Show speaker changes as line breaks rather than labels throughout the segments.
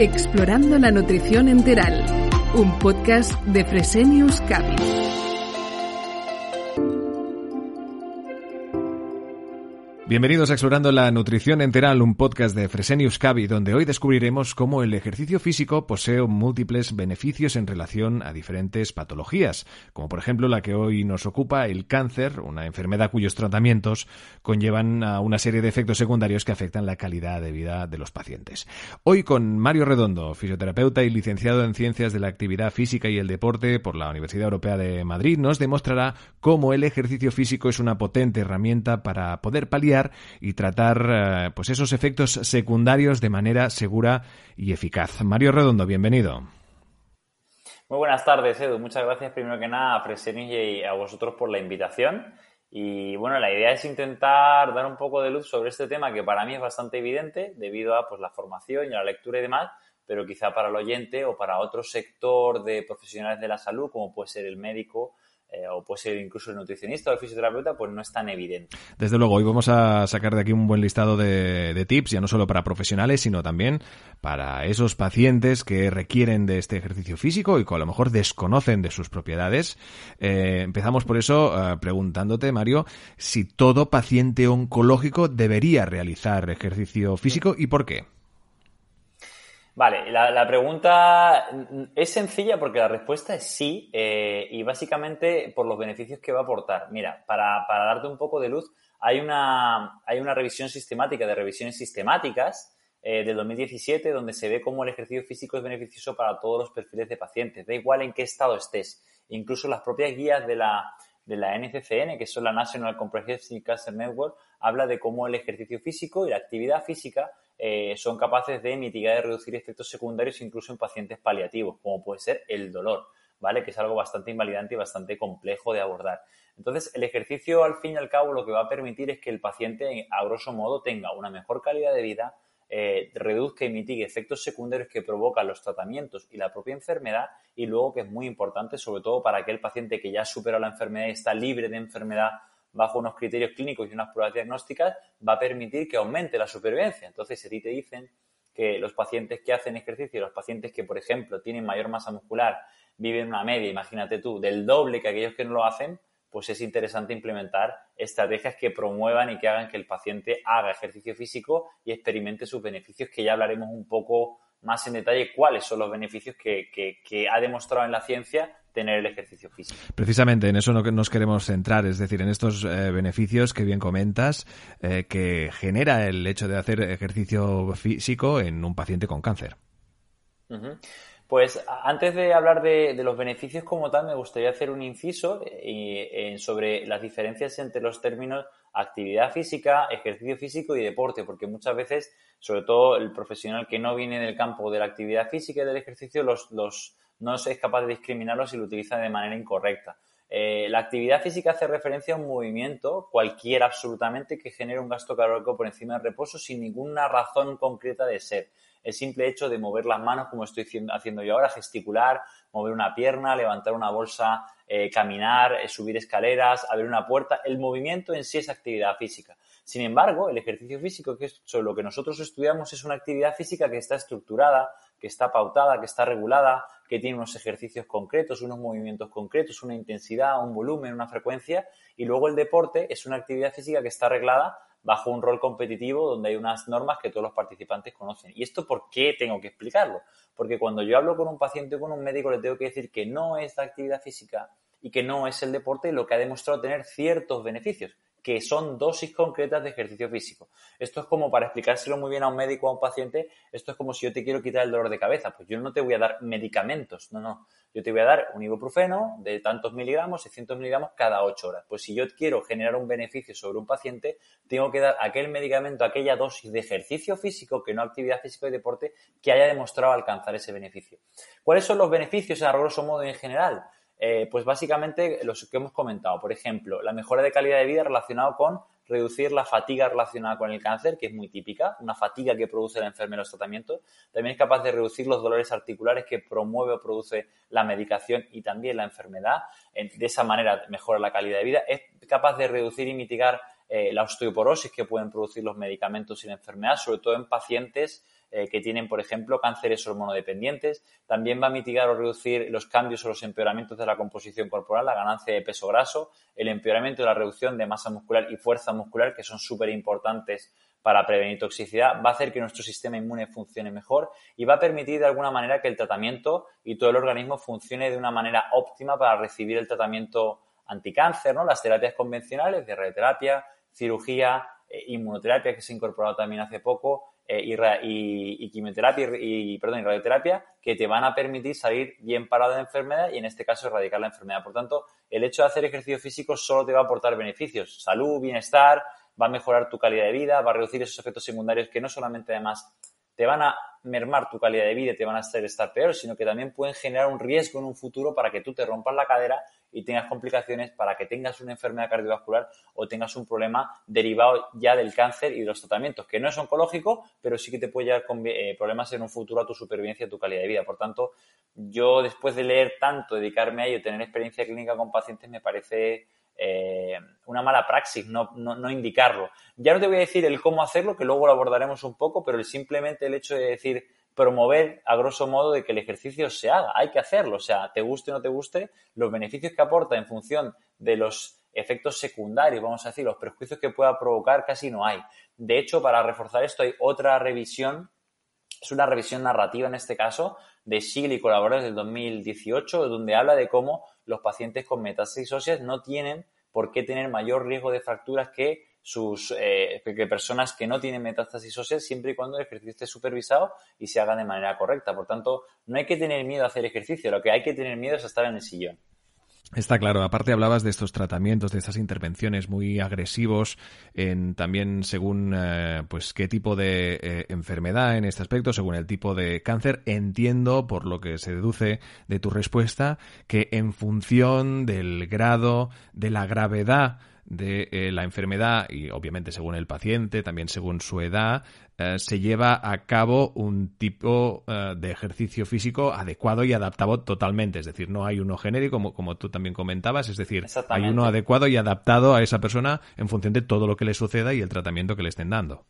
Explorando la nutrición enteral, un podcast de Fresenius Capital.
Bienvenidos a Explorando la Nutrición Enteral, un podcast de Fresenius Cavi, donde hoy descubriremos cómo el ejercicio físico posee múltiples beneficios en relación a diferentes patologías, como por ejemplo la que hoy nos ocupa, el cáncer, una enfermedad cuyos tratamientos conllevan a una serie de efectos secundarios que afectan la calidad de vida de los pacientes. Hoy con Mario Redondo, fisioterapeuta y licenciado en Ciencias de la Actividad Física y el Deporte por la Universidad Europea de Madrid, nos demostrará cómo el ejercicio físico es una potente herramienta para poder paliar y tratar eh, pues esos efectos secundarios de manera segura y eficaz. Mario Redondo, bienvenido.
Muy buenas tardes, Edu. Muchas gracias primero que nada a Fresenius y a vosotros por la invitación. Y bueno, la idea es intentar dar un poco de luz sobre este tema que para mí es bastante evidente debido a pues, la formación y la lectura y demás, pero quizá para el oyente o para otro sector de profesionales de la salud, como puede ser el médico, eh, o puede ser incluso el nutricionista o el fisioterapeuta, pues no es tan evidente.
Desde luego, hoy vamos a sacar de aquí un buen listado de, tips, ya no solo para profesionales, sino también para esos pacientes que requieren de este ejercicio físico y que a lo mejor desconocen de sus propiedades. Eh, empezamos por eso eh, preguntándote, Mario, si todo paciente oncológico debería realizar ejercicio físico y por qué.
Vale, la, pregunta es sencilla porque la respuesta es sí eh, y básicamente por los beneficios que va a aportar. Mira, para, darte un poco de luz, hay una, hay una revisión sistemática de revisiones sistemáticas eh, del 2017 donde se ve cómo el ejercicio físico es beneficioso para todos los perfiles de pacientes, da igual en qué estado estés. Incluso las propias guías de la, de la NCCN, que son la National Comprehensive Cancer Network, habla de cómo el ejercicio físico y la actividad física eh, son capaces de mitigar y reducir efectos secundarios incluso en pacientes paliativos, como puede ser el dolor, ¿vale? Que es algo bastante invalidante y bastante complejo de abordar. Entonces, el ejercicio, al fin y al cabo, lo que va a permitir es que el paciente, a grosso modo, tenga una mejor calidad de vida, eh, reduzca y mitigue efectos secundarios que provocan los tratamientos y la propia enfermedad y luego que es muy importante sobre todo para aquel paciente que ya supera la enfermedad y está libre de enfermedad bajo unos criterios clínicos y unas pruebas diagnósticas, va a permitir que aumente la supervivencia. Entonces, si a ti te dicen que los pacientes que hacen ejercicio, los pacientes que, por ejemplo, tienen mayor masa muscular, viven una media, imagínate tú, del doble que aquellos que no lo hacen, pues es interesante implementar estrategias que promuevan y que hagan que el paciente haga ejercicio físico y experimente sus beneficios, que ya hablaremos un poco más en detalle cuáles son los beneficios que, que ha demostrado en la ciencia tener el ejercicio físico.
Precisamente en eso no nos queremos centrar, es decir, en estos eh, beneficios que bien comentas eh, que genera el hecho de hacer ejercicio físico en un paciente con cáncer.
Pues antes de hablar de, los beneficios como tal, me gustaría hacer un inciso eh, sobre las diferencias entre los términos actividad física, ejercicio físico y deporte, porque muchas veces, sobre todo el profesional que no viene del campo de la actividad física y del ejercicio, los, los no es capaz de discriminarlo si lo utiliza de manera incorrecta. Eh, la actividad física hace referencia a un movimiento, cualquiera absolutamente, que genere un gasto calórico por encima del reposo sin ninguna razón concreta de ser. El simple hecho de mover las manos, como estoy haciendo yo ahora, gesticular, mover una pierna, levantar una bolsa, eh, caminar, eh, subir escaleras, abrir una puerta, el movimiento en sí es actividad física. Sin embargo, el ejercicio físico, que es lo que nosotros estudiamos, es una actividad física que está estructurada, que está pautada, que está regulada, que tiene unos ejercicios concretos, unos movimientos concretos, una intensidad, un volumen, una frecuencia, y luego el deporte es una actividad física que está arreglada bajo un rol competitivo donde hay unas normas que todos los participantes conocen. ¿Y esto por qué tengo que explicarlo? Porque cuando yo hablo con un paciente o con un médico le tengo que decir que no es la actividad física y que no es el deporte lo que ha demostrado tener ciertos beneficios que son dosis concretas de ejercicio físico. Esto es como para explicárselo muy bien a un médico o a un paciente, esto es como si yo te quiero quitar el dolor de cabeza, pues yo no te voy a dar medicamentos, no, no, yo te voy a dar un ibuprofeno de tantos miligramos, 600 miligramos cada 8 horas. Pues si yo quiero generar un beneficio sobre un paciente, tengo que dar aquel medicamento, aquella dosis de ejercicio físico, que no actividad física y deporte, que haya demostrado alcanzar ese beneficio. ¿Cuáles son los beneficios a grosso modo en general? Eh, pues básicamente los que hemos comentado. Por ejemplo, la mejora de calidad de vida relacionada con reducir la fatiga relacionada con el cáncer, que es muy típica, una fatiga que produce la enfermedad en los tratamientos. También es capaz de reducir los dolores articulares que promueve o produce la medicación y también la enfermedad. De esa manera mejora la calidad de vida. Es capaz de reducir y mitigar eh, la osteoporosis que pueden producir los medicamentos y la enfermedad, sobre todo en pacientes eh, que tienen, por ejemplo, cánceres hormonodependientes. También va a mitigar o reducir los cambios o los empeoramientos de la composición corporal, la ganancia de peso graso, el empeoramiento de la reducción de masa muscular y fuerza muscular, que son súper importantes para prevenir toxicidad, va a hacer que nuestro sistema inmune funcione mejor y va a permitir de alguna manera que el tratamiento y todo el organismo funcione de una manera óptima para recibir el tratamiento anticáncer, ¿no? Las terapias convencionales de radioterapia, cirugía, eh, inmunoterapia que se ha incorporado también hace poco, eh, y, quimioterapia y, perdón, y radioterapia que te van a permitir salir bien parado de la enfermedad y en este caso erradicar la enfermedad. Por tanto, el hecho de hacer ejercicio físico solo te va a aportar beneficios, salud, bienestar, va a mejorar tu calidad de vida, va a reducir esos efectos secundarios que no solamente además te van a mermar tu calidad de vida te van a hacer estar peor, sino que también pueden generar un riesgo en un futuro para que tú te rompas la cadera y tengas complicaciones para que tengas una enfermedad cardiovascular o tengas un problema derivado ya del cáncer y de los tratamientos, que no es oncológico, pero sí que te puede llevar eh, problemas en un futuro a tu supervivencia y a tu calidad de vida. Por tanto, yo después de leer tanto, dedicarme a ello, tener experiencia clínica con pacientes, me parece eh, una mala praxis no, no, indicarlo. Ya no te voy a decir el cómo hacerlo, que luego lo abordaremos un poco, pero simplemente el hecho de decir promover a grosso modo de que el ejercicio se haga, hay que hacerlo, o sea, te guste o no te guste, los beneficios que aporta en función de los efectos secundarios, vamos a decir, los prejuicios que pueda provocar casi no hay. De hecho, para reforzar esto hay otra revisión, es una revisión narrativa en este caso, de Sigl y colaboradores del 2018, donde habla de cómo los pacientes con metástasis óseas no tienen por qué tener mayor riesgo de fracturas que sus eh, que personas que no tienen metástasis óseas siempre y cuando el ejercicio esté supervisado y se haga de manera correcta. Por tanto, no hay que tener miedo a hacer ejercicio, lo que hay que tener miedo es a estar en el sillón.
Está claro. Aparte hablabas de estos tratamientos, de estas intervenciones muy agresivos, en también según eh, pues qué tipo de eh, enfermedad en este aspecto, según el tipo de cáncer. Entiendo, por lo que se deduce de tu respuesta, que en función del grado, de la gravedad de eh, la enfermedad y obviamente según el paciente, también según su edad, eh, se lleva a cabo un tipo eh, de ejercicio físico adecuado y adaptado totalmente. Es decir, no hay uno genérico, como, como tú también comentabas, es decir, hay uno adecuado y adaptado a esa persona en función de todo lo que le suceda y el tratamiento que le estén dando.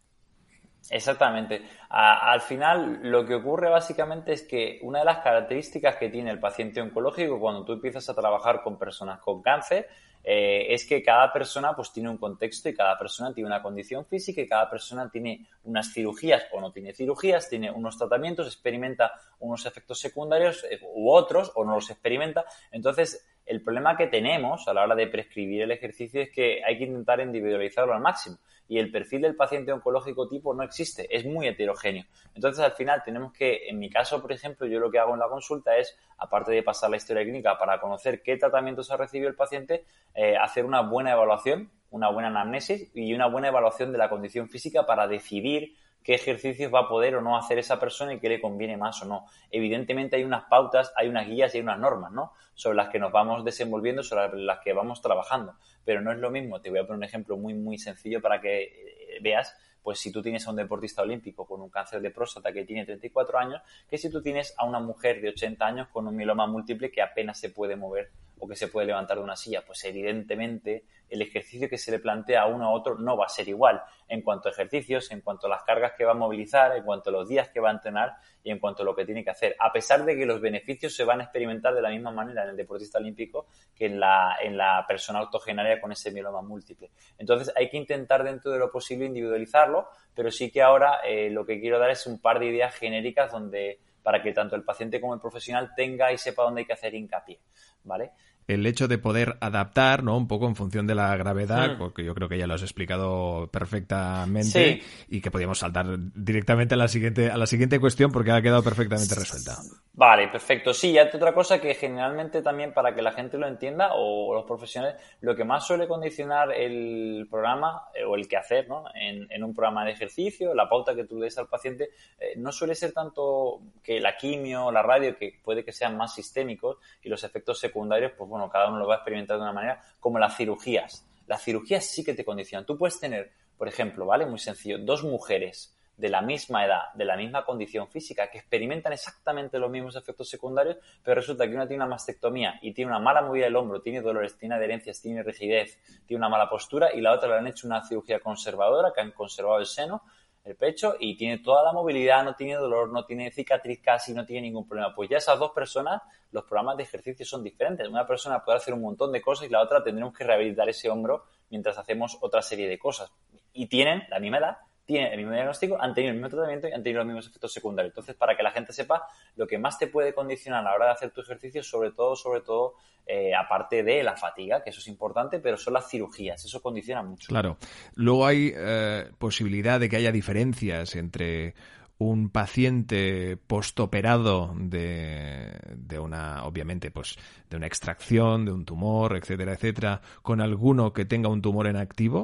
Exactamente. al final, lo que ocurre básicamente es que una de las características que tiene el paciente oncológico cuando tú empiezas a trabajar con personas con cáncer eh, es que cada persona pues tiene un contexto y cada persona tiene una condición física y cada persona tiene unas cirugías o no tiene cirugías, tiene unos tratamientos, experimenta unos efectos secundarios eh, u otros o no los experimenta. Entonces, el problema que tenemos a la hora de prescribir el ejercicio es que hay que intentar individualizarlo al máximo y el perfil del paciente oncológico tipo no existe, es muy heterogéneo. Entonces, al final tenemos que, en mi caso, por ejemplo, yo lo que hago en la consulta es, aparte de pasar la historia clínica para conocer qué tratamientos ha recibido el paciente, eh, hacer una buena evaluación, una buena anamnesis y una buena evaluación de la condición física para decidir qué ejercicios va a poder o no hacer esa persona y qué le conviene más o no. Evidentemente hay unas pautas, hay unas guías y hay unas normas, ¿no? Sobre las que nos vamos desenvolviendo, sobre las que vamos trabajando. Pero no es lo mismo, te voy a poner un ejemplo muy, muy sencillo para que eh, veas pues si tú tienes a un deportista olímpico con un cáncer de próstata que tiene 34 años, que si tú tienes a una mujer de 80 años con un mieloma múltiple que apenas se puede mover o que se puede levantar de una silla, pues evidentemente el ejercicio que se le plantea a uno a otro no va a ser igual en cuanto a ejercicios, en cuanto a las cargas que va a movilizar, en cuanto a los días que va a entrenar y en cuanto a lo que tiene que hacer, a pesar de que los beneficios se van a experimentar de la misma manera en el deportista olímpico que en la, en la persona octogenaria con ese mieloma múltiple. Entonces hay que intentar dentro de lo posible individualizarlo, pero sí que ahora eh, lo que quiero dar es un par de ideas genéricas donde para que tanto el paciente como el profesional tenga y sepa dónde hay que hacer hincapié, ¿vale?
El hecho de poder adaptar, ¿no? Un poco en función de la gravedad, hmm. porque yo creo que ya lo has explicado perfectamente y que podíamos saltar directamente a la siguiente a la siguiente cuestión porque ha quedado perfectamente resuelta.
Vale, perfecto. Sí, y otra cosa que generalmente también para que la gente lo entienda o los profesionales, lo que más suele condicionar el programa eh, o el que hacer ¿no? en, un programa de ejercicio, la pauta que tú des al paciente, eh, no suele ser tanto que la quimio la radio, que puede que sean más sistémicos y los efectos secundarios, pues bueno, cada uno lo va a experimentar de una manera, como las cirugías. Las cirugías sí que te condicionan. Tú puedes tener, por ejemplo, ¿vale? Muy sencillo, dos mujeres de la misma edad, de la misma condición física, que experimentan exactamente los mismos efectos secundarios, pero resulta que una tiene una mastectomía y tiene una mala movida del hombro, tiene dolores, tiene adherencias, tiene rigidez, tiene una mala postura, y la otra le han hecho una cirugía conservadora, que han conservado el seno, el pecho, y tiene toda la movilidad, no tiene dolor, no tiene cicatriz casi, no tiene ningún problema. Pues ya esas dos personas, los programas de ejercicio son diferentes. Una persona puede hacer un montón de cosas y la otra tendremos que rehabilitar ese hombro mientras hacemos otra serie de cosas. Y tienen la misma edad, tienen el mismo diagnóstico, han tenido el mismo tratamiento y han tenido los mismos efectos secundarios. Entonces, para que la gente sepa, lo que más te puede condicionar a la hora de hacer tu ejercicio, sobre todo, sobre todo, eh, aparte de la fatiga, que eso es importante, pero son las cirugías, eso condiciona mucho.
Claro. Luego hay eh, posibilidad de que haya diferencias entre un paciente postoperado de, de una, obviamente, pues, de una extracción, de un tumor, etcétera, etcétera, con alguno que tenga un tumor en activo?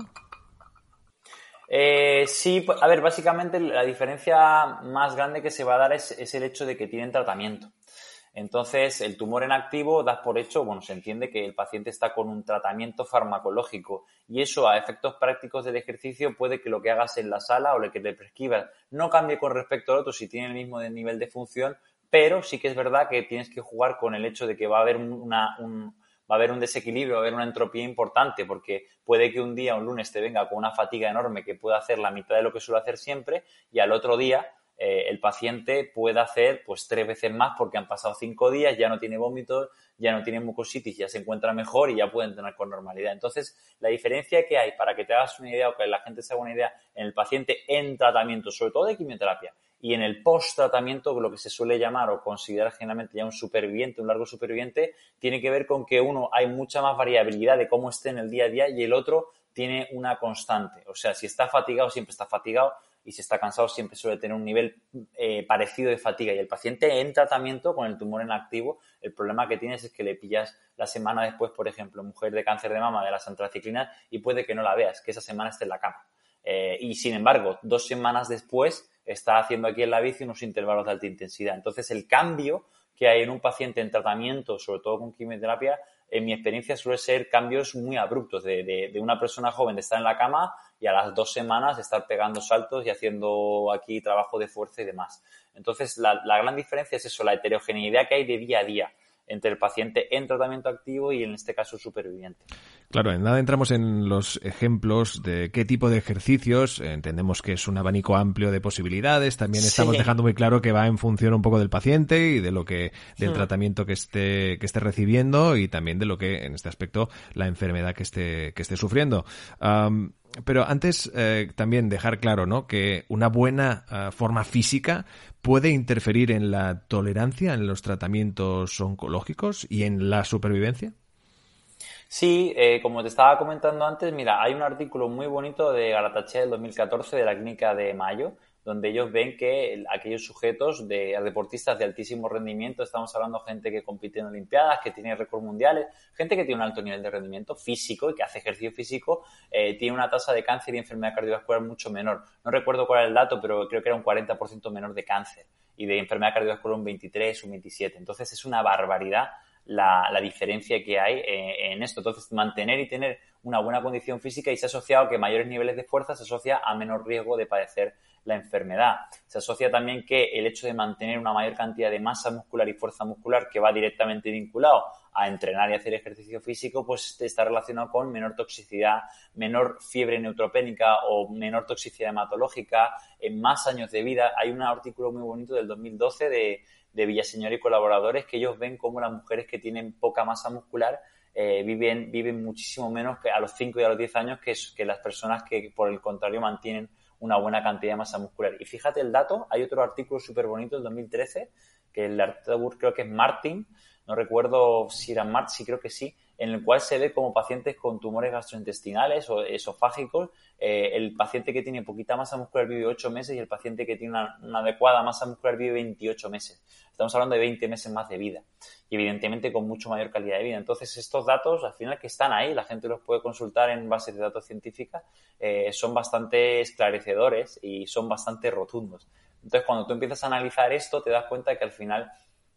Eh, sí, pues, a ver, básicamente la diferencia más grande que se va a dar es, el hecho de que tienen tratamiento. Entonces, el tumor en activo das por hecho, bueno, se entiende que el paciente está con un tratamiento farmacológico y eso a efectos prácticos del ejercicio puede que lo que hagas en la sala o lo que te prescribas no cambie con respecto al otro si tiene el mismo nivel de función, pero sí que es verdad que tienes que jugar con el hecho de que va a haber una, un, va a haber un desequilibrio, va a haber una entropía importante, porque puede que un día, un lunes, te venga con una fatiga enorme que pueda hacer la mitad de lo que suele hacer siempre y al otro día eh, el paciente pueda hacer pues tres veces más porque han pasado cinco días, ya no tiene vómitos, ya no tiene mucositis, ya se encuentra mejor y ya puede entrenar con normalidad. Entonces, la diferencia que hay, para que te hagas una idea o que la gente se haga una idea, en el paciente en tratamiento, sobre todo de quimioterapia, y en el post-tratamiento, lo que se suele llamar o considerar generalmente ya un superviviente, un largo superviviente, tiene que ver con que uno hay mucha más variabilidad de cómo esté en el día a día y el otro tiene una constante. O sea, si está fatigado, siempre está fatigado y si está cansado, siempre suele tener un nivel eh, parecido de fatiga. Y el paciente en tratamiento con el tumor en activo, el problema que tienes es que le pillas la semana después, por ejemplo, mujer de cáncer de mama de las antraciclinas y puede que no la veas, que esa semana esté en la cama. Eh, y sin embargo, dos semanas después está haciendo aquí en la bici unos intervalos de alta intensidad. Entonces, el cambio que hay en un paciente en tratamiento, sobre todo con quimioterapia, en mi experiencia suele ser cambios muy abruptos de, una persona joven de estar en la cama y a las dos semanas estar pegando saltos y haciendo aquí trabajo de fuerza y demás. Entonces, la, la gran diferencia es eso, la heterogeneidad que hay de día a día entre el paciente en tratamiento activo y en este caso superviviente.
Claro, en nada entramos en los ejemplos de qué tipo de ejercicios. Entendemos que es un abanico amplio de posibilidades. También estamos dejando muy claro que va en función un poco del paciente y de lo que del tratamiento que esté que esté recibiendo y también de lo que en este aspecto la enfermedad que esté que esté sufriendo. Pero antes eh, también dejar claro, ¿no? Que una buena ah, forma física puede interferir en la tolerancia en los tratamientos oncológicos y en la supervivencia.
Sí, eh, como te estaba comentando antes, mira, hay un artículo muy bonito de Galatachea del 2014 de la clínica de Mayo, donde ellos ven que aquellos sujetos de deportistas de altísimo rendimiento, estamos hablando de gente que compite en Olimpiadas, que tiene récords mundiales, gente que tiene un alto nivel de rendimiento físico y que hace ejercicio físico, eh, tiene una tasa de cáncer y enfermedad cardiovascular mucho menor. No recuerdo cuál era el dato, pero creo que era un 40% menor de cáncer y de enfermedad cardiovascular un 23, un 27. Entonces es una barbaridad la, diferencia que hay eh, en esto. Entonces, mantener y tener una buena condición física y se ha asociado que mayores niveles de fuerza se asocia a menor riesgo de padecer la enfermedad. Se asocia también que el hecho de mantener una mayor cantidad de masa muscular y fuerza muscular que va directamente vinculado a entrenar y hacer ejercicio físico, pues está relacionado con menor toxicidad, menor fiebre neutropénica o menor toxicidad hematológica, en más años de vida. Hay un artículo muy bonito del 2012 de de Villaseñor y colaboradores que ellos ven como las mujeres que tienen poca masa muscular eh, viven, viven muchísimo menos que a los 5 y a los 10 años que, las personas que por el contrario mantienen una buena cantidad de masa muscular. Y fíjate el dato, hay otro artículo súper bonito del 2013 que el autor creo que es Martin, no recuerdo si era Martin, sí creo que sí, en el cual se ve como pacientes con tumores gastrointestinales o esofágicos, eh, el paciente que tiene poquita masa muscular vive 8 meses y el paciente que tiene una, adecuada masa muscular vive 28 meses. Estamos hablando de 20 meses más de vida y evidentemente con mucho mayor calidad de vida. Entonces estos datos, al final que están ahí, la gente los puede consultar en bases de datos científicas, eh, son bastante esclarecedores y son bastante rotundos. Entonces cuando tú empiezas a analizar esto te das cuenta que al final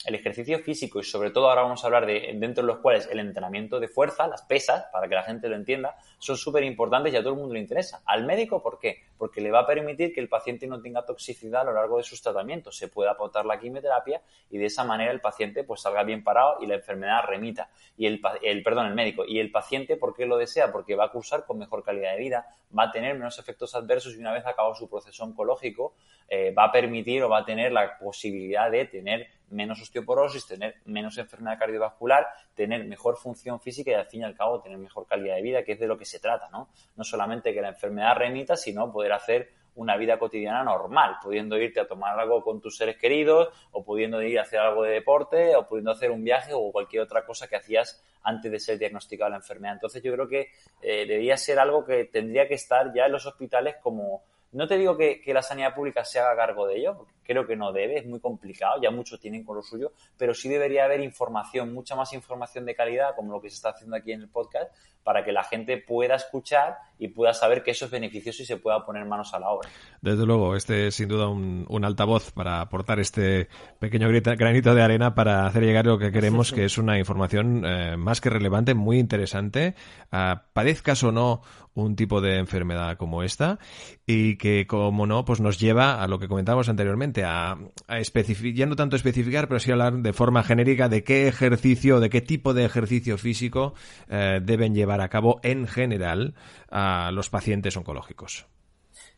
el ejercicio físico y sobre todo ahora vamos a hablar de dentro de los cuales el entrenamiento de fuerza, las pesas, para que la gente lo entienda, son súper importantes y a todo el mundo le interesa. Al médico, ¿por qué? Porque le va a permitir que el paciente no tenga toxicidad a lo largo de sus tratamientos, se pueda aportar la quimioterapia y de esa manera el paciente pues salga bien parado y la enfermedad remita. Y el, el perdón, el médico. Y el paciente, ¿por qué lo desea? Porque va a cursar con mejor calidad de vida, va a tener menos efectos adversos y una vez acabado su proceso oncológico, eh, va a permitir o va a tener la posibilidad de tener menos osteoporosis, tener menos enfermedad cardiovascular, tener mejor función física y al fin y al cabo tener mejor calidad de vida, que es de lo que se trata, ¿no? No solamente que la enfermedad remita, sino hacer una vida cotidiana normal, pudiendo irte a tomar algo con tus seres queridos, o pudiendo ir a hacer algo de deporte, o pudiendo hacer un viaje o cualquier otra cosa que hacías antes de ser diagnosticada la enfermedad. Entonces yo creo que eh, debería ser algo que tendría que estar ya en los hospitales como, no te digo que, que la sanidad pública se haga cargo de ello, porque creo que no debe, es muy complicado, ya muchos tienen con lo suyo, pero sí debería haber información, mucha más información de calidad, como lo que se está haciendo aquí en el podcast, para que la gente pueda escuchar y pueda saber que eso es beneficioso y se pueda poner manos a la obra.
Desde luego, este es sin duda un, altavoz para aportar este pequeño granito de arena para hacer llegar lo que queremos, que es una información eh, más que relevante, muy interesante, uh, padezcas o no un tipo de enfermedad como esta y que, como no, pues nos lleva a lo que comentábamos anteriormente, a, especificar, ya no tanto especificar, pero sí hablar de forma genérica de qué ejercicio, de qué tipo de ejercicio físico eh, deben llevar a cabo en general a los pacientes oncológicos.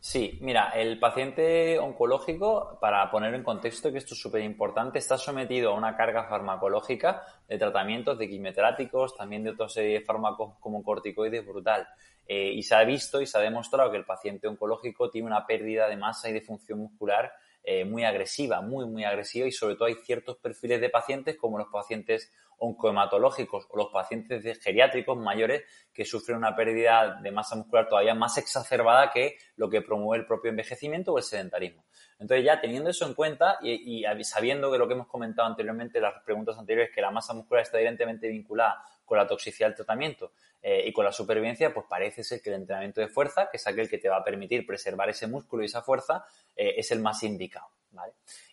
Sí, mira, el paciente oncológico, para poner en contexto que esto es súper importante, está sometido a una carga farmacológica de tratamientos de quimioterápicos, también de otra serie de fármacos como corticoides brutal. Eh, y se ha visto y se ha demostrado que el paciente oncológico tiene una pérdida de masa y de función muscular eh, muy agresiva, muy, muy agresiva y sobre todo hay ciertos perfiles de pacientes como los pacientes oncohematológicos o los pacientes geriátricos mayores que sufren una pérdida de masa muscular todavía más exacerbada que lo que promueve el propio envejecimiento o el sedentarismo. Entonces ya teniendo eso en cuenta y, y sabiendo que lo que hemos comentado anteriormente en las preguntas anteriores, que la masa muscular está evidentemente vinculada con la toxicidad del tratamiento eh, y con la supervivencia, pues parece ser que el entrenamiento de fuerza, que es aquel que te va a permitir preservar ese músculo y esa fuerza, eh, es el más indicado.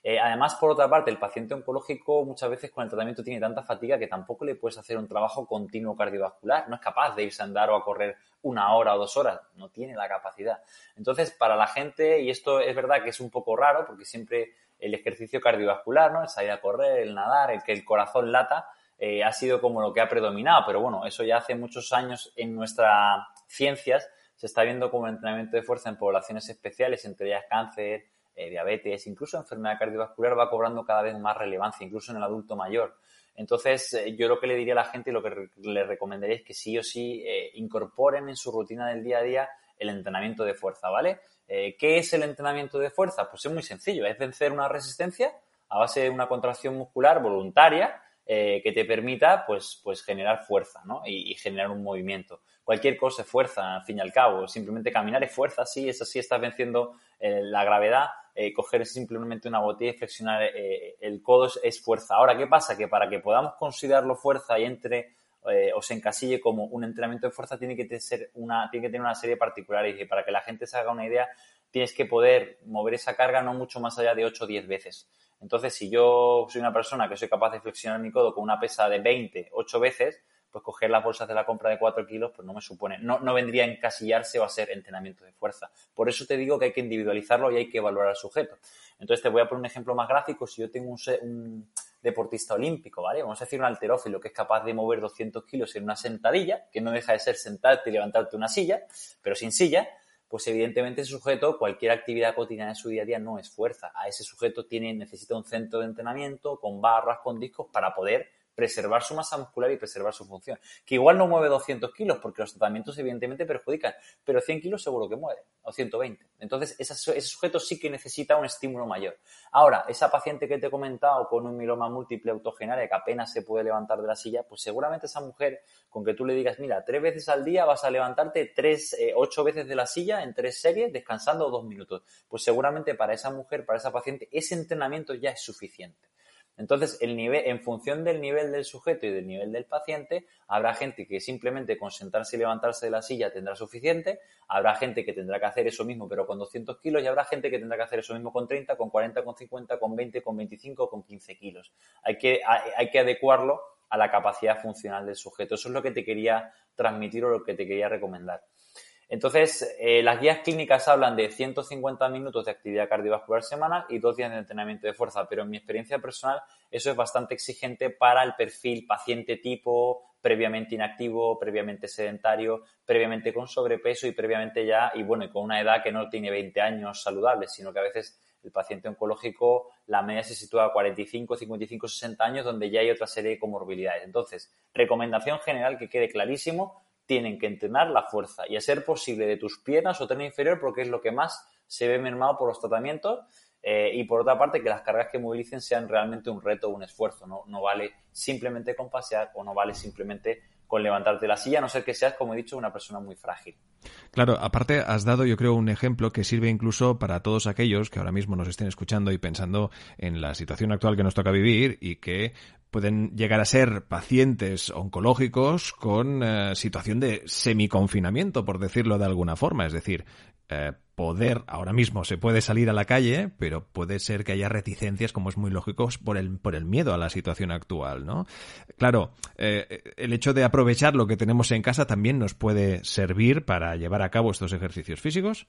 Eh, además, por otra parte, el paciente oncológico muchas veces con el tratamiento tiene tanta fatiga que tampoco le puedes hacer un trabajo continuo cardiovascular. No es capaz de irse a andar o a correr una hora o dos horas. No tiene la capacidad. Entonces, para la gente, y esto es verdad que es un poco raro porque siempre el ejercicio cardiovascular, ¿no? El salir a correr, el nadar, el que el corazón lata, eh, ha sido como lo que ha predominado, pero bueno, eso ya hace muchos años en nuestras ciencias se está viendo como entrenamiento de fuerza en poblaciones especiales, entre ellas cáncer, eh, diabetes, incluso enfermedad cardiovascular va cobrando cada vez más relevancia, incluso en el adulto mayor. Entonces, eh, yo lo que le diría a la gente y lo que le recomendaría es que sí o sí incorporen en su rutina del día a día el entrenamiento de fuerza, ¿vale? ¿Qué es el entrenamiento de fuerza? Pues es muy sencillo, es vencer una resistencia a base de una contracción muscular voluntaria eh, que te permita pues, pues generar fuerza ¿no? y, generar un movimiento. Cualquier cosa es fuerza, al fin y al cabo. Simplemente caminar es fuerza, sí, eso sí estás venciendo eh, la gravedad. Eh, coger simplemente una botella y flexionar el codo es, fuerza. Ahora, ¿qué pasa? Que para que podamos considerarlo fuerza y entre o se encasille como un entrenamiento de fuerza, tiene que, ser una, tiene que tener una serie de particulares. Y para que la gente se haga una idea, tienes que poder mover esa carga no mucho más allá de 8 o 10 veces. Entonces, si yo soy una persona que soy capaz de flexionar mi codo con una pesa de 20, 8 veces, pues coger las bolsas de la compra de 4 kilos, pues no me supone, no, no vendría a encasillarse o a ser entrenamiento de fuerza. Por eso te digo que hay que individualizarlo y hay que evaluar al sujeto. Entonces, te voy a poner un ejemplo más gráfico. Si yo tengo un, un deportista olímpico, ¿vale? Vamos a decir un alterófilo que es capaz de mover 200 kilos en una sentadilla, que no deja de ser sentarte y levantarte una silla, pero sin silla, pues evidentemente ese sujeto, cualquier actividad cotidiana de su día a día no es fuerza. A ese sujeto tiene, necesita un centro de entrenamiento con barras, con discos para poder preservar su masa muscular y preservar su función. Que igual no mueve 200 kilos porque los tratamientos evidentemente perjudican, pero 100 kilos seguro que mueve, o 120. Entonces, ese sujeto sí que necesita un estímulo mayor. Ahora, esa paciente que te he comentado con un miloma múltiple autogenaria que apenas se puede levantar de la silla, pues seguramente esa mujer, con que tú le digas, mira, tres veces al día vas a levantarte tres, eh, ocho veces de la silla en tres series, descansando dos minutos. Pues seguramente para esa mujer, para esa paciente, ese entrenamiento ya es suficiente. Entonces, el nivel, en función del nivel del sujeto y del nivel del paciente, habrá gente que simplemente con sentarse y levantarse de la silla tendrá suficiente, habrá gente que tendrá que hacer eso mismo pero con 200 kilos y habrá gente que tendrá que hacer eso mismo con 30, con 40, con 50, con 20, con 25, con 15 kilos. Hay que, hay que adecuarlo a la capacidad funcional del sujeto. Eso es lo que te quería transmitir o lo que te quería recomendar. Entonces, eh, las guías clínicas hablan de 150 minutos de actividad cardiovascular semanal y dos días de entrenamiento de fuerza, pero en mi experiencia personal eso es bastante exigente para el perfil paciente tipo, previamente inactivo, previamente sedentario, previamente con sobrepeso y previamente ya, y bueno, y con una edad que no tiene 20 años saludables, sino que a veces el paciente oncológico, la media se sitúa a 45, 55, 60 años, donde ya hay otra serie de comorbilidades. Entonces, recomendación general que quede clarísimo, tienen que entrenar la fuerza y a ser posible de tus piernas o tren inferior porque es lo que más se ve mermado por los tratamientos eh, y por otra parte que las cargas que movilicen sean realmente un reto o un esfuerzo, ¿no? no vale simplemente con pasear o no vale simplemente con levantarte de la silla, a no ser que seas, como he dicho, una persona muy frágil.
Claro, aparte has dado, yo creo, un ejemplo que sirve incluso para todos aquellos que ahora mismo nos estén escuchando y pensando en la situación actual que nos toca vivir y que pueden llegar a ser pacientes oncológicos con eh, situación de semiconfinamiento, por decirlo de alguna forma. Es decir, eh, poder, ahora mismo se puede salir a la calle, pero puede ser que haya reticencias, como es muy lógico, por el, por el miedo a la situación actual, ¿no? Claro, eh, el hecho de aprovechar lo que tenemos en casa también nos puede servir para llevar a cabo estos ejercicios físicos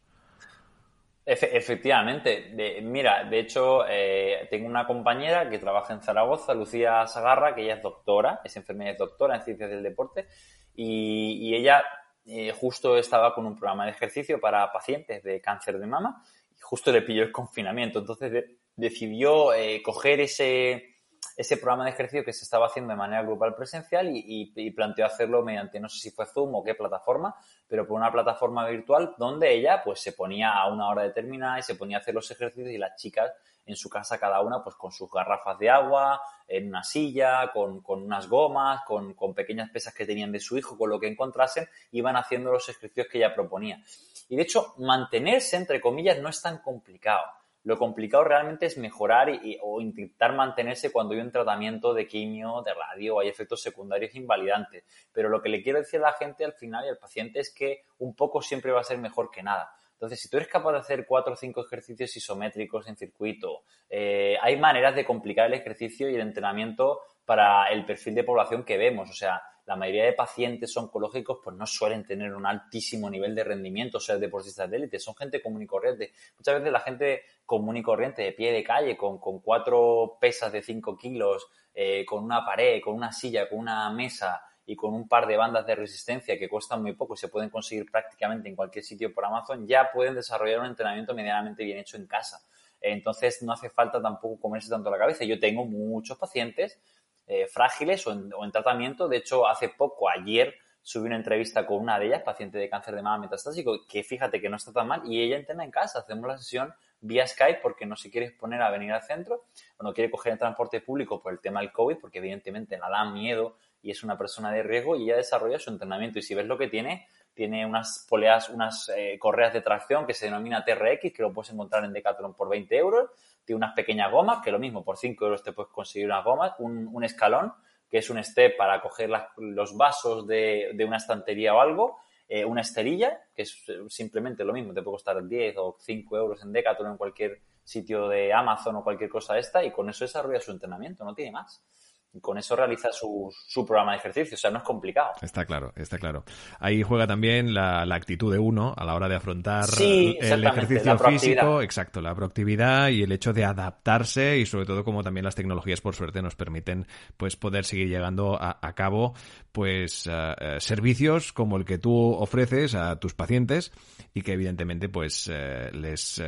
efectivamente. mira, de hecho, eh, tengo una compañera que trabaja en Zaragoza, Lucía Sagarra, que ella es doctora, es enfermera y doctora en ciencias del deporte, y, ella eh, justo estaba con un programa de ejercicio para pacientes de cáncer de mama, y justo le pilló el confinamiento. Entonces decidió eh, coger ese, ese programa de ejercicio que se estaba haciendo de manera grupal presencial y, planteó hacerlo mediante, no sé si fue Zoom o qué plataforma, pero por una plataforma virtual donde ella pues se ponía a una hora determinada y se ponía a hacer los ejercicios y las chicas en su casa cada una pues con sus garrafas de agua, en una silla, con, unas gomas, con, pequeñas pesas que tenían de su hijo, con lo que encontrasen, iban haciendo los ejercicios que ella proponía. Y de hecho, mantenerse, entre comillas, no es tan complicado. Lo complicado realmente es mejorar o intentar mantenerse cuando hay un tratamiento de quimio, de radio hay efectos secundarios invalidantes. Pero lo que le quiero decir a la gente al final y al paciente es que un poco siempre va a ser mejor que nada. Entonces, si tú eres capaz de hacer cuatro o cinco ejercicios isométricos en circuito, eh, hay maneras de complicar el ejercicio y el entrenamiento para el perfil de población que vemos. O sea, la mayoría de pacientes oncológicos pues no suelen tener un altísimo nivel de rendimiento, o sea, deportistas de élite, son gente común y corriente. Muchas veces la gente común y corriente de pie de calle, con, cuatro pesas de cinco kilos, eh, con una pared, con una silla, con una mesa y con un par de bandas de resistencia que cuestan muy poco y se pueden conseguir prácticamente en cualquier sitio por Amazon, ya pueden desarrollar un entrenamiento medianamente bien hecho en casa. Entonces no hace falta tampoco comerse tanto la cabeza. Yo tengo muchos pacientes eh, frágiles o en, tratamiento. De hecho, hace poco, ayer, subí una entrevista con una de ellas, paciente de cáncer de mama metastásico, que fíjate que no está tan mal y ella entrena en casa. Hacemos la sesión vía Skype porque no se quiere exponer a venir al centro o no quiere coger el transporte público por el tema del COVID porque evidentemente la da miedo y es una persona de riesgo y ella desarrolla su entrenamiento. Y si ves lo que tiene, tiene unas poleas, unas eh, correas de tracción que se denomina TRX, que lo puedes encontrar en Decathlon por 20 euros tiene unas pequeñas gomas, que lo mismo, por 5 euros te puedes conseguir unas gomas, un, escalón, que es un step para coger los vasos de, una estantería o algo, eh, una esterilla, que es simplemente lo mismo, te puede costar 10 o 5 euros en Decathlon en cualquier sitio de Amazon o cualquier cosa esta, y con eso desarrolla su entrenamiento, no tiene más con eso realiza su, su, programa de ejercicio. O sea, no es complicado.
Está claro, está claro. Ahí juega también la, actitud de uno a la hora de afrontar el ejercicio físico. Exacto, la proactividad y el hecho de adaptarse y sobre todo como también las tecnologías por suerte nos permiten pues poder seguir llegando a, cabo pues eh, servicios como el que tú ofreces a tus pacientes y que evidentemente pues eh, les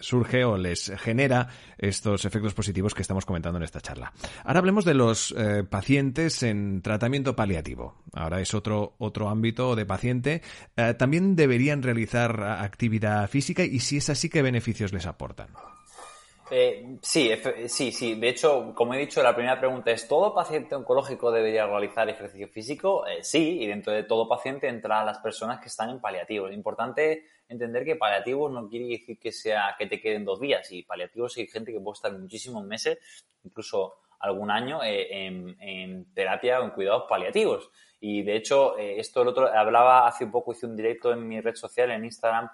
surge o les genera estos efectos positivos que estamos comentando en esta charla. Ahora hablemos de los eh, pacientes en tratamiento paliativo. Ahora es otro, otro ámbito de paciente. Eh, también deberían realizar actividad física y si es así, ¿qué beneficios les aportan?
Eh, sí, sí, sí. De hecho, como he dicho, la primera pregunta es, ¿todo paciente oncológico debería realizar ejercicio físico? Eh, sí, y dentro de todo paciente entran las personas que están en paliativos. Es importante entender que paliativos no quiere decir que sea que te queden dos días. Y paliativos hay gente que puede estar muchísimos meses, incluso algún año, eh, en, terapia o en cuidados paliativos. Y de hecho, esto el otro, hablaba hace un poco, hice un directo en mi red social, en Instagram,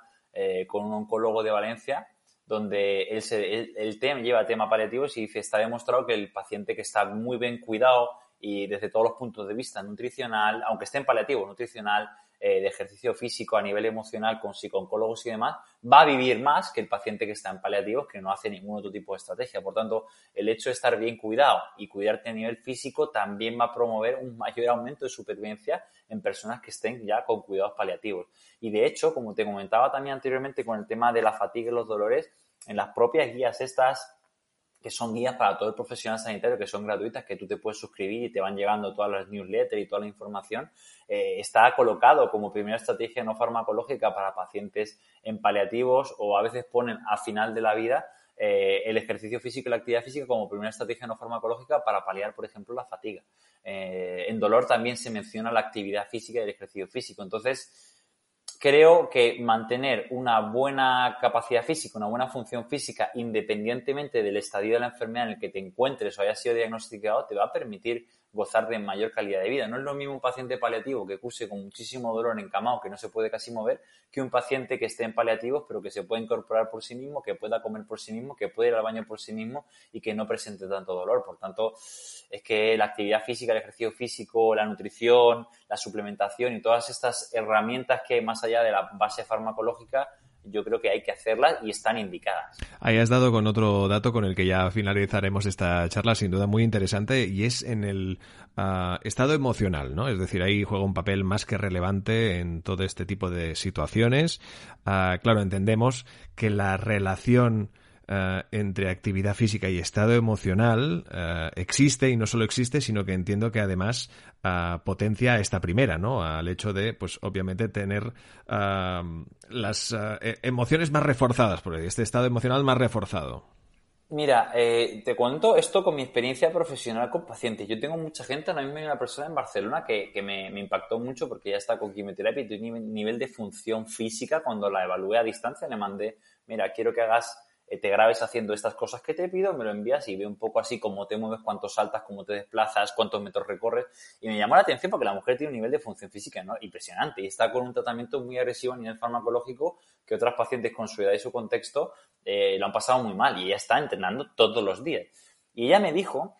con un oncólogo de Valencia, donde él, tema, lleva tema paliativos y dice, está demostrado que el paciente que está muy bien cuidado y desde todos los puntos de vista nutricional, aunque esté en paliativo, nutricional, eh, de ejercicio físico a nivel emocional con psicólogos y demás, va a vivir más que el paciente que está en paliativos que no hace ningún otro tipo de estrategia. Por tanto, el hecho de estar bien cuidado y cuidarte a nivel físico también va a promover un mayor aumento de supervivencia en personas que estén ya con cuidados paliativos. Y de hecho, como te comentaba también anteriormente con el tema de la fatiga y los dolores, en las propias guías estas que son guías para todo el profesional sanitario, que son gratuitas, que tú te puedes suscribir y te van llegando todas las newsletters y toda la información, eh, está colocado como primera estrategia no farmacológica para pacientes en paliativos o a veces ponen a final de la vida eh, el ejercicio físico y la actividad física como primera estrategia no farmacológica para paliar, por ejemplo, la fatiga. Eh, en dolor también se menciona la actividad física y el ejercicio físico. Entonces, creo que mantener una buena capacidad física, una buena función física, independientemente del estadio de la enfermedad en el que te encuentres o hayas sido diagnosticado, te va a permitir gozar de mayor calidad de vida. No es lo mismo un paciente paliativo que cuse con muchísimo dolor encamado, que no se puede casi mover, que un paciente que esté en paliativos, pero que se puede incorporar por sí mismo, que pueda comer por sí mismo, que pueda ir al baño por sí mismo y que no presente tanto dolor. Por tanto, es que la actividad física, el ejercicio físico, la nutrición, la suplementación y todas estas herramientas que más allá de la base farmacológica yo creo que hay que hacerlas y están indicadas.
Ahí has dado con otro dato con el que ya finalizaremos esta charla, sin duda muy interesante, y es en el ah, estado emocional, ¿no? Es decir, ahí juega un papel más que relevante en todo este tipo de situaciones. Ah, claro, entendemos que la relación eh, entre actividad física y estado emocional existe y no solo existe, sino que entiendo que además potencia esta primera, ¿no? Al hecho de, pues obviamente, tener las e-, emociones más reforzadas, por este estado emocional más reforzado.
Mira, te cuento esto con mi experiencia profesional con pacientes. Yo tengo mucha gente, ahora mismo hay una persona en Barcelona que, me, impactó mucho porque ya está con quimioterapia y tiene un nivel de función física. Cuando la evalué a distancia le mandé, mira, quiero que hagas eh, te grabes haciendo estas cosas que te pido, me lo envías y veo un poco así cómo te mueves, cuánto saltas, cómo te desplazas, cuántos metros recorres. Y me llamó la atención porque la mujer tiene un nivel de función física ¿no? impresionante y está con un tratamiento muy agresivo a nivel farmacológico que otras pacientes con su edad y su contexto eh, lo han pasado muy mal y ella está entrenando todos los días. Y ella me dijo,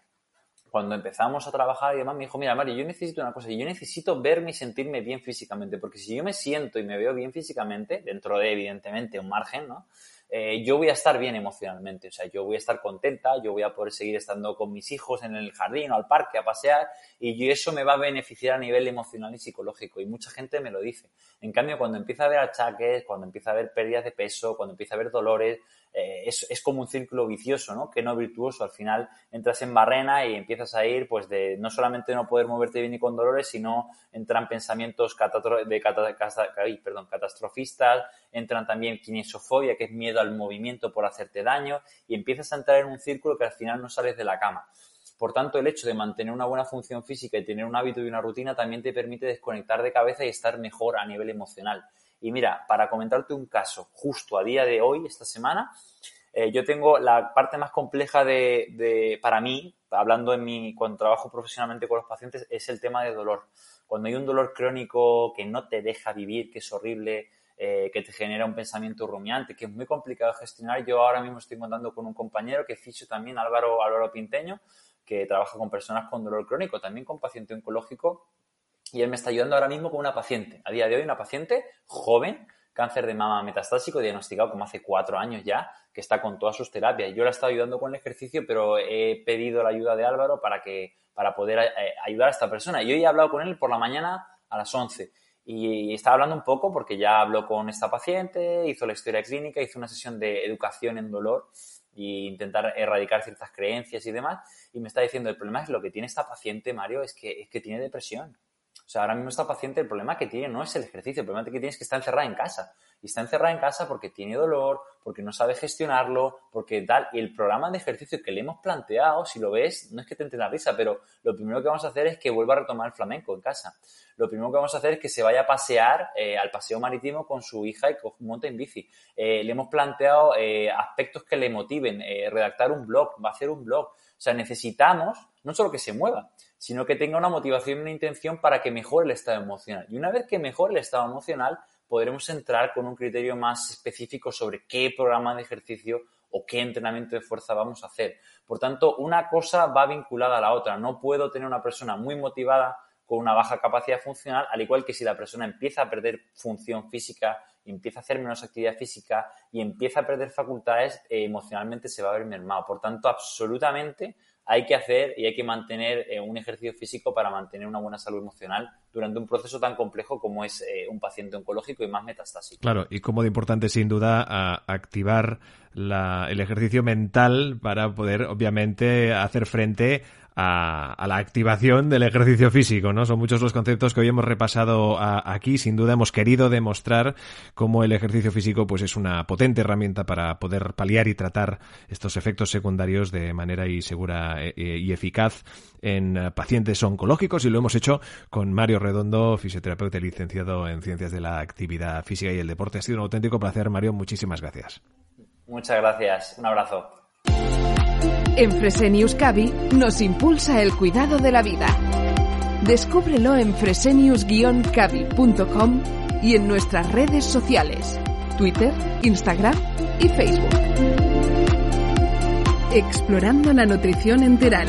cuando empezamos a trabajar y demás, me dijo, mira, Mario, yo necesito una cosa, yo necesito verme y sentirme bien físicamente, porque si yo me siento y me veo bien físicamente, dentro de, evidentemente, un margen, ¿no? Eh, yo voy a estar bien emocionalmente, o sea, yo voy a estar contenta, yo voy a poder seguir estando con mis hijos en el jardín o al parque a pasear y eso me va a beneficiar a nivel emocional y psicológico y mucha gente me lo dice. En cambio, cuando empieza a haber achaques, cuando empieza a haber pérdidas de peso, cuando empieza a haber dolores, eh, es, es, como un círculo vicioso, ¿no? Que no virtuoso. Al final entras en barrena y empiezas a ir, pues, de no solamente no poder moverte bien y con dolores, sino entran pensamientos de perdón, catastrofistas, entran también kinesiofobia, que es miedo al movimiento por hacerte daño, y empiezas a entrar en un círculo que al final no sales de la cama. Por tanto, el hecho de mantener una buena función física y tener un hábito y una rutina también te permite desconectar de cabeza y estar mejor a nivel emocional. Y mira, para comentarte un caso, justo a día de hoy, esta semana, eh, yo tengo la parte más compleja de, para mí, hablando en mi, cuando trabajo profesionalmente con los pacientes, es el tema de dolor. Cuando hay un dolor crónico que no te deja vivir, que es horrible, eh, que te genera un pensamiento rumiante, que es muy complicado de gestionar. Yo ahora mismo estoy contando con un compañero que es también, Álvaro, Álvaro Pinteño, que trabaja con personas con dolor crónico, también con paciente oncológico y él me está ayudando ahora mismo con una paciente. A día de hoy, una paciente joven, cáncer de mama metastásico, diagnosticado como hace cuatro años ya, que está con todas sus terapias. Yo la estado ayudando con el ejercicio, pero he pedido la ayuda de Álvaro para, que, para poder eh, ayudar a esta persona. Y hoy he hablado con él por la mañana a las 11. Y estaba hablando un poco porque ya habló con esta paciente, hizo la historia clínica, hizo una sesión de educación en dolor e intentar erradicar ciertas creencias y demás. Y me está diciendo, el problema es lo que tiene esta paciente, Mario, es que, es que tiene depresión. O sea, ahora mismo esta paciente el problema que tiene no es el ejercicio, el problema que tiene es que está encerrada en casa. Y está encerrada en casa porque tiene dolor, porque no sabe gestionarlo, porque tal. Y el programa de ejercicio que le hemos planteado, si lo ves, no es que te entre la risa, pero lo primero que vamos a hacer es que vuelva a retomar el flamenco en casa. Lo primero que vamos a hacer es que se vaya a pasear eh, al paseo marítimo con su hija y monte en bici. Eh, le hemos planteado eh, aspectos que le motiven, redactar un blog, va a hacer un blog. O sea, necesitamos no solo que se mueva, sino que tenga una motivación y una intención para que mejore el estado emocional. Y una vez que mejore el estado emocional, podremos entrar con un criterio más específico sobre qué programa de ejercicio o qué entrenamiento de fuerza vamos a hacer. Por tanto, una cosa va vinculada a la otra. No puedo tener una persona muy motivada con una baja capacidad funcional, al igual que si la persona empieza a perder función física, empieza a hacer menos actividad física y empieza a perder facultades, eh, emocionalmente se va a ver mermado. Por tanto, absolutamente hay que hacer y hay que mantener eh, un ejercicio físico para mantener una buena salud emocional durante un proceso tan complejo como es eh, un paciente oncológico y más metastásico.
Claro, y como de importante sin duda activar el ejercicio mental para poder obviamente hacer frente a, la activación del ejercicio físico, ¿no? Son muchos los conceptos que hoy hemos repasado aquí. Sin duda hemos querido demostrar cómo el ejercicio físico pues es una potente herramienta para poder paliar y tratar estos efectos secundarios de manera y segura eh, eh, y eficaz en pacientes oncológicos y lo hemos hecho con Mario Redondo, fisioterapeuta y licenciado en Ciencias de la Actividad Física y el Deporte. Ha sido un auténtico placer, Mario. Muchísimas gracias.
Muchas gracias. Un abrazo.
En Fresenius Cavi nos impulsa el cuidado de la vida. Descúbrelo en fresenius-cavi.com y en nuestras redes sociales, Twitter, Instagram y Facebook. Explorando la nutrición enteral.